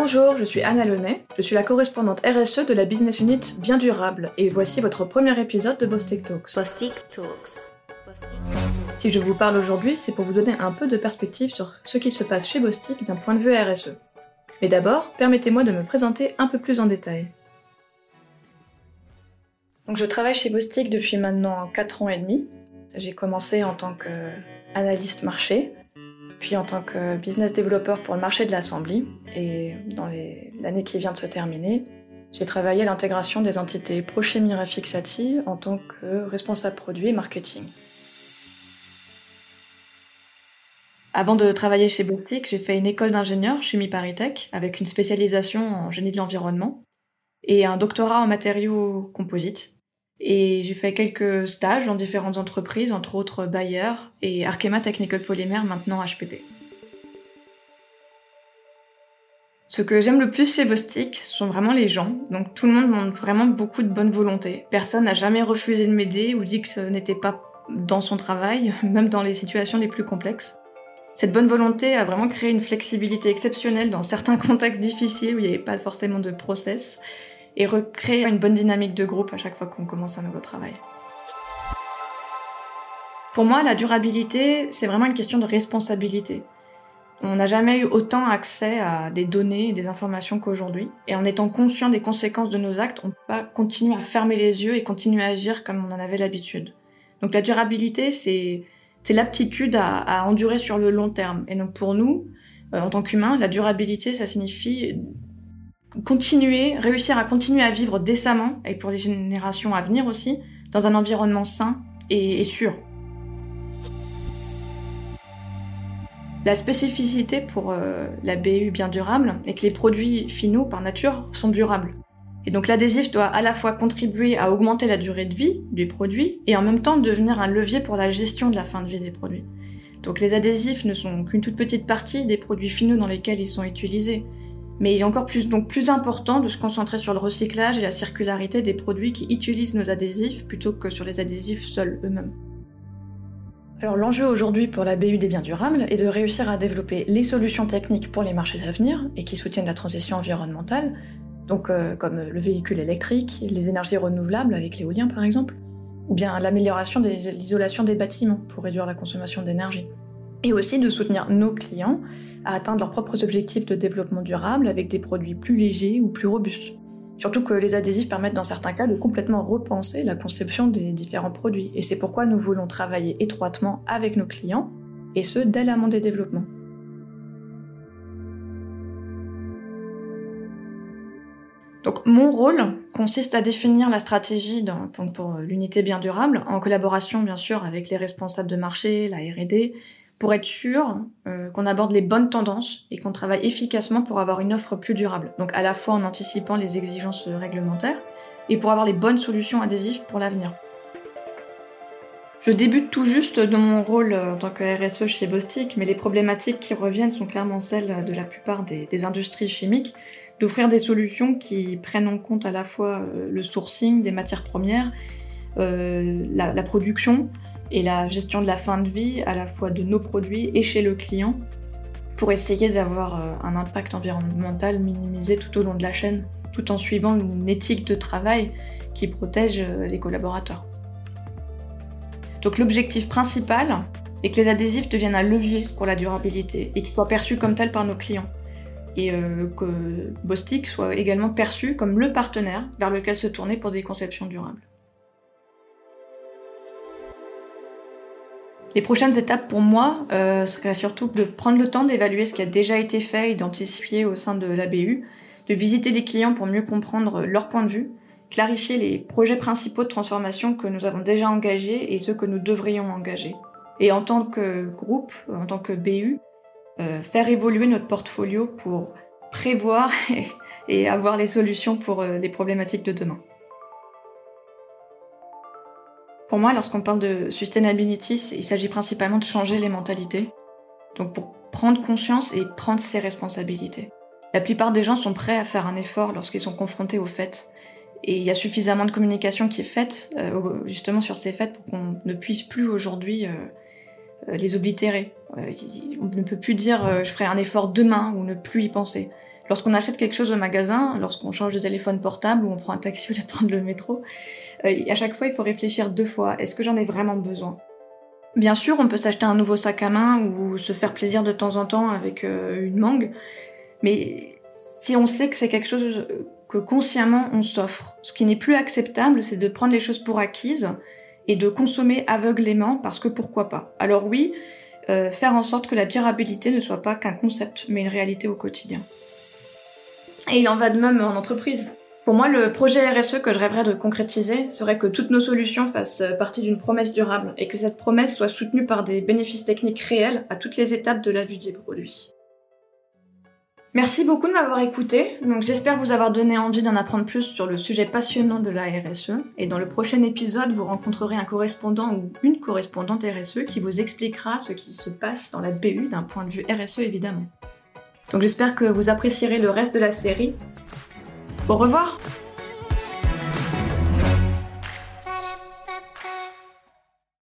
Bonjour, je suis Anna Launay, je suis la correspondante RSE de la business unit Bien Durable et voici votre premier épisode de Bostik Talks. Bostik Talks. Si je vous parle aujourd'hui, c'est pour vous donner un peu de perspective sur ce qui se passe chez Bostik d'un point de vue RSE. Mais d'abord, permettez-moi de me présenter un peu plus en détail. Donc je travaille chez Bostik depuis maintenant 4 ans et demi. J'ai commencé en tant qu'analyste marché, puis en tant que business développeur pour le marché de l'assembly. Et dans l'année qui vient de se terminer, j'ai travaillé à l'intégration des entités Prochemie Fixati en tant que responsable produit et marketing. Avant de travailler chez Bostik, j'ai fait une école d'ingénieur chimie Paritech avec une spécialisation en génie de l'environnement et un doctorat en matériaux composites. Et j'ai fait quelques stages dans différentes entreprises, entre autres Bayer et Arkema Technical Polymer, maintenant HPP. Ce que j'aime le plus chez Bostik, ce sont vraiment les gens. Donc tout le monde montre vraiment beaucoup de bonne volonté. Personne n'a jamais refusé de m'aider ou dit que ce n'était pas dans son travail, même dans les situations les plus complexes. Cette bonne volonté a vraiment créé une flexibilité exceptionnelle dans certains contextes difficiles où il n'y avait pas forcément de process et recréer une bonne dynamique de groupe à chaque fois qu'on commence un nouveau travail. Pour moi, la durabilité, c'est vraiment une question de responsabilité. On n'a jamais eu autant accès à des données et des informations qu'aujourd'hui. Et en étant conscient des conséquences de nos actes, on peut pas continuer à fermer les yeux et continuer à agir comme on en avait l'habitude. Donc la durabilité, c'est l'aptitude à, à, endurer sur le long terme. Et donc pour nous, euh, en tant qu'humains, la durabilité, ça signifie continuer, réussir à continuer à vivre décemment, et pour les générations à venir aussi, dans un environnement sain et, sûr. La spécificité pour euh, la BU bien durable est que les produits finaux, par nature, sont durables. Et donc l'adhésif doit à la fois contribuer à augmenter la durée de vie du produit et en même temps devenir un levier pour la gestion de la fin de vie des produits. Donc les adhésifs ne sont qu'une toute petite partie des produits finaux dans lesquels ils sont utilisés. Mais il est encore plus, important de se concentrer sur le recyclage et la circularité des produits qui utilisent nos adhésifs plutôt que sur les adhésifs seuls eux-mêmes. Alors l'enjeu aujourd'hui pour la BU des biens durables est de réussir à développer les solutions techniques pour les marchés d'avenir et qui soutiennent la transition environnementale, euh, comme le véhicule électrique, les énergies renouvelables avec l'éolien par exemple, ou bien l'amélioration de l'isolation des bâtiments pour réduire la consommation d'énergie. Et aussi de soutenir nos clients à atteindre leurs propres objectifs de développement durable avec des produits plus légers ou plus robustes. Surtout que les adhésifs permettent dans certains cas de complètement repenser la conception des différents produits. Et c'est pourquoi nous voulons travailler étroitement avec nos clients, et ce, dès l'amont des développements. Donc mon rôle consiste à définir la stratégie pour l'unité bien durable, en collaboration bien sûr avec les responsables de marché, la RD, pour être sûr euh, qu'on aborde les bonnes tendances et qu'on travaille efficacement pour avoir une offre plus durable. Donc à la fois en anticipant les exigences réglementaires et pour avoir les bonnes solutions adhésives pour l'avenir. Je débute tout juste dans mon rôle en tant que RSE chez Bostik, mais les problématiques qui reviennent sont clairement celles de la plupart des, industries chimiques, d'offrir des solutions qui prennent en compte à la fois euh, le sourcing des matières premières, euh, la, production, et la gestion de la fin de vie à la fois de nos produits et chez le client pour essayer d'avoir euh, un impact environnemental minimisé tout au long de la chaîne, tout en suivant une éthique de travail qui protège euh, les collaborateurs. Donc l'objectif principal est que les adhésifs deviennent un levier pour la durabilité et qu'ils soient perçus comme tels par nos clients. Et euh, que Bostik soit également perçu comme le partenaire vers lequel se tourner pour des conceptions durables. Les prochaines étapes pour moi euh, seraient surtout de prendre le temps d'évaluer ce qui a déjà été fait, identifié au sein de l'ABU, de visiter les clients pour mieux comprendre leur point de vue, clarifier les projets principaux de transformation que nous avons déjà engagés et ceux que nous devrions engager. Et en tant que groupe, en tant que BU, euh, faire évoluer notre portfolio pour prévoir et, avoir les solutions pour euh, les problématiques de demain. Pour moi, lorsqu'on parle de sustainability, il s'agit principalement de changer les mentalités. Donc pour prendre conscience et prendre ses responsabilités. La plupart des gens sont prêts à faire un effort lorsqu'ils sont confrontés aux faits. Et il y a suffisamment de communication qui est faite euh, justement sur ces faits pour qu'on ne puisse plus aujourd'hui euh, euh, les oblitérer. on ne peut plus dire je ferai un effort demain ou ne plus y penser. Lorsqu'on achète quelque chose au magasin, lorsqu'on change de téléphone portable ou on prend un taxi au lieu de prendre le métro, à chaque fois il faut réfléchir deux fois. Est-ce que j'en ai vraiment besoin? Bien sûr, on peut s'acheter un nouveau sac à main ou se faire plaisir de temps en temps avec euh, une mangue, mais si on sait que c'est quelque chose que consciemment on s'offre, ce qui n'est plus acceptable, c'est de prendre les choses pour acquises et de consommer aveuglément parce que pourquoi pas? Alors oui, euh, faire en sorte que la durabilité ne soit pas qu'un concept, mais une réalité au quotidien. Et il en va de même en entreprise. Pour moi, le projet RSE que je rêverais de concrétiser serait que toutes nos solutions fassent partie d'une promesse durable et que cette promesse soit soutenue par des bénéfices techniques réels à toutes les étapes de la vie des produits. Merci beaucoup de m'avoir écouté. Donc j'espère vous avoir donné envie d'en apprendre plus sur le sujet passionnant de la RSE. Et dans le prochain épisode, vous rencontrerez un correspondant ou une correspondante RSE qui vous expliquera ce qui se passe dans la BU d'un point de vue RSE évidemment. Donc j'espère que vous apprécierez le reste de la série. Au revoir